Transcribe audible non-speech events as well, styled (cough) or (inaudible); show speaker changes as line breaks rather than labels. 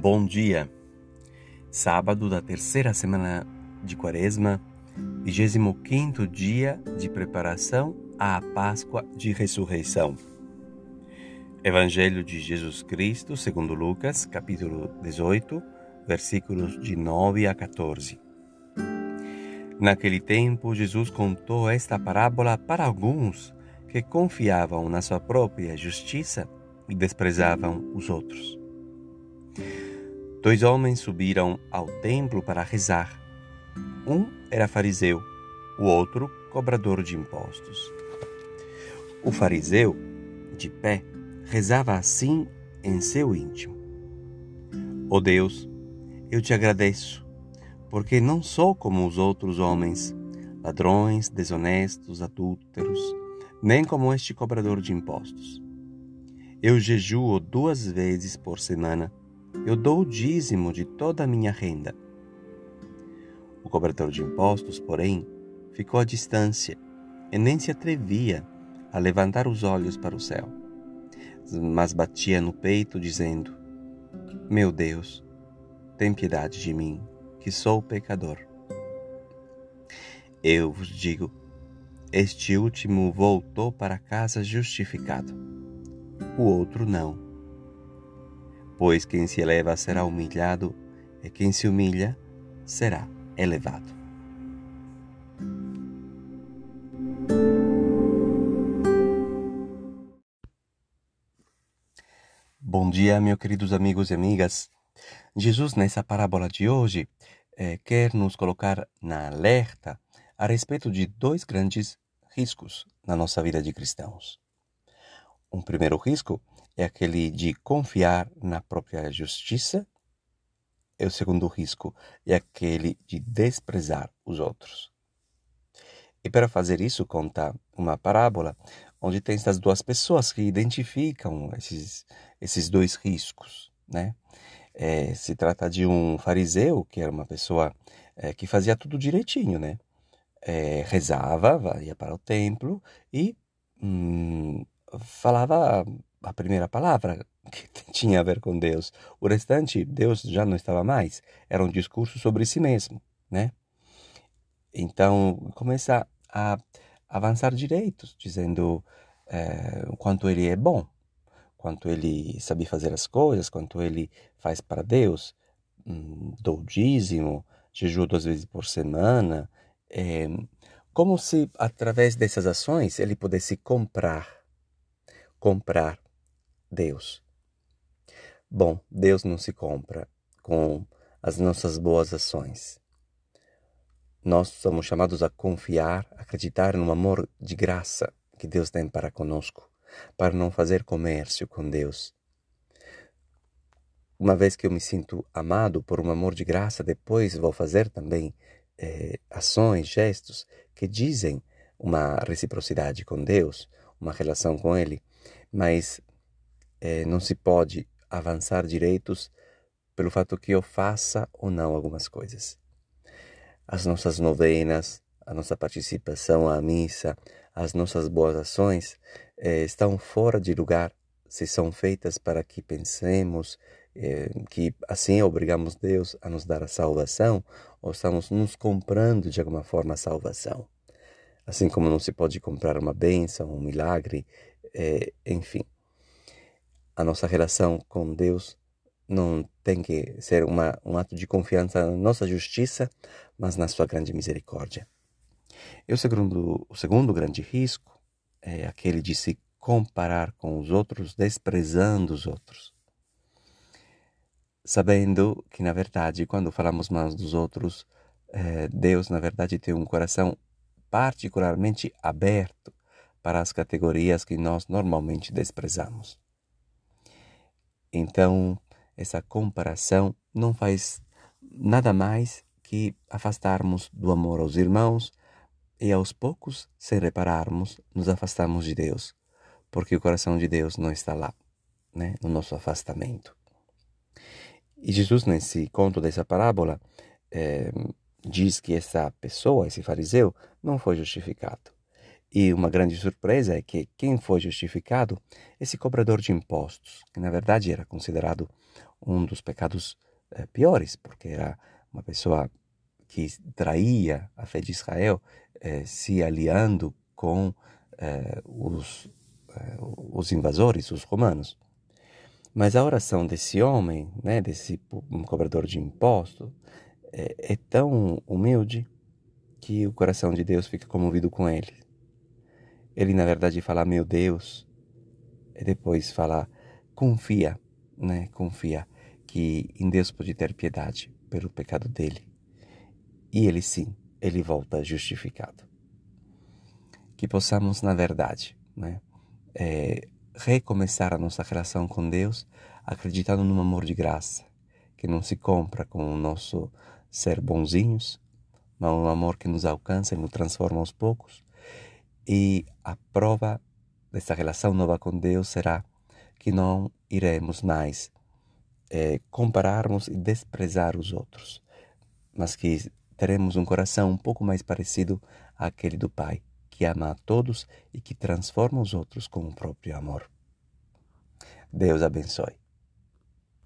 Bom dia. Sábado da terceira semana de Quaresma, 25 dia de preparação à Páscoa de Ressurreição. Evangelho de Jesus Cristo, segundo Lucas, capítulo 18, versículos de 9 a 14. Naquele tempo, Jesus contou esta parábola para alguns que confiavam na sua própria justiça e desprezavam os outros. Dois homens subiram ao templo para rezar. Um era fariseu, o outro cobrador de impostos. O fariseu, de pé, rezava assim em seu íntimo: Ó oh Deus, eu te agradeço, porque não sou como os outros homens, ladrões, desonestos, adúlteros, nem como este cobrador de impostos. Eu jejuo duas vezes por semana eu dou o dízimo de toda a minha renda. O cobrador de impostos, porém, ficou à distância e nem se atrevia a levantar os olhos para o céu, mas batia no peito, dizendo: Meu Deus, tem piedade de mim, que sou pecador. Eu vos digo: este último voltou para casa justificado, o outro não pois quem se eleva será humilhado, e quem se humilha será elevado. Bom dia, meus queridos amigos e amigas. Jesus, nessa parábola de hoje, eh, quer nos colocar na alerta a respeito de dois grandes riscos na nossa vida de cristãos. Um primeiro risco é aquele de confiar na própria justiça. E o segundo risco é aquele de desprezar os outros. E para fazer isso, conta uma parábola onde tem essas duas pessoas que identificam esses, esses dois riscos. Né? É, se trata de um fariseu, que era uma pessoa é, que fazia tudo direitinho, né? É, rezava, ia para o templo e hum, falava a primeira palavra que (laughs) tinha a ver com Deus. O restante, Deus já não estava mais. Era um discurso sobre si mesmo, né? Então, começa a avançar direitos, dizendo é, quanto ele é bom, quanto ele sabe fazer as coisas, quanto ele faz para Deus, hum, dou dízimo, jejum duas vezes por semana, é, como se através dessas ações ele pudesse comprar, comprar Deus. Bom, Deus não se compra com as nossas boas ações. Nós somos chamados a confiar, acreditar no amor de graça que Deus tem para conosco, para não fazer comércio com Deus. Uma vez que eu me sinto amado por um amor de graça, depois vou fazer também eh, ações, gestos que dizem uma reciprocidade com Deus, uma relação com Ele, mas é, não se pode avançar direitos pelo fato que eu faça ou não algumas coisas. As nossas novenas, a nossa participação à missa, as nossas boas ações é, estão fora de lugar se são feitas para que pensemos é, que assim obrigamos Deus a nos dar a salvação ou estamos nos comprando de alguma forma a salvação. Assim como não se pode comprar uma bênção, um milagre, é, enfim a nossa relação com Deus não tem que ser uma, um ato de confiança na nossa justiça, mas na sua grande misericórdia. E o segundo, o segundo grande risco é aquele de se comparar com os outros, desprezando os outros. Sabendo que, na verdade, quando falamos mal dos outros, é, Deus, na verdade, tem um coração particularmente aberto para as categorias que nós normalmente desprezamos. Então, essa comparação não faz nada mais que afastarmos do amor aos irmãos e aos poucos, sem repararmos, nos afastamos de Deus, porque o coração de Deus não está lá, né, no nosso afastamento. E Jesus, nesse conto dessa parábola, é, diz que essa pessoa, esse fariseu, não foi justificado. E uma grande surpresa é que quem foi justificado, esse cobrador de impostos, que na verdade era considerado um dos pecados eh, piores, porque era uma pessoa que traía a fé de Israel, eh, se aliando com eh, os, os invasores, os romanos. Mas a oração desse homem, né, desse cobrador de impostos, é, é tão humilde que o coração de Deus fica comovido com ele. Ele, na verdade, fala, meu Deus, e depois fala, confia, né? Confia que em Deus pode ter piedade pelo pecado dele. E ele sim, ele volta justificado. Que possamos, na verdade, né? É, recomeçar a nossa relação com Deus acreditando num amor de graça, que não se compra com o nosso ser bonzinhos, mas um amor que nos alcança e nos transforma aos poucos. E a prova dessa relação nova com Deus será que não iremos mais é, compararmos e desprezar os outros, mas que teremos um coração um pouco mais parecido àquele do Pai, que ama a todos e que transforma os outros com o próprio amor. Deus abençoe.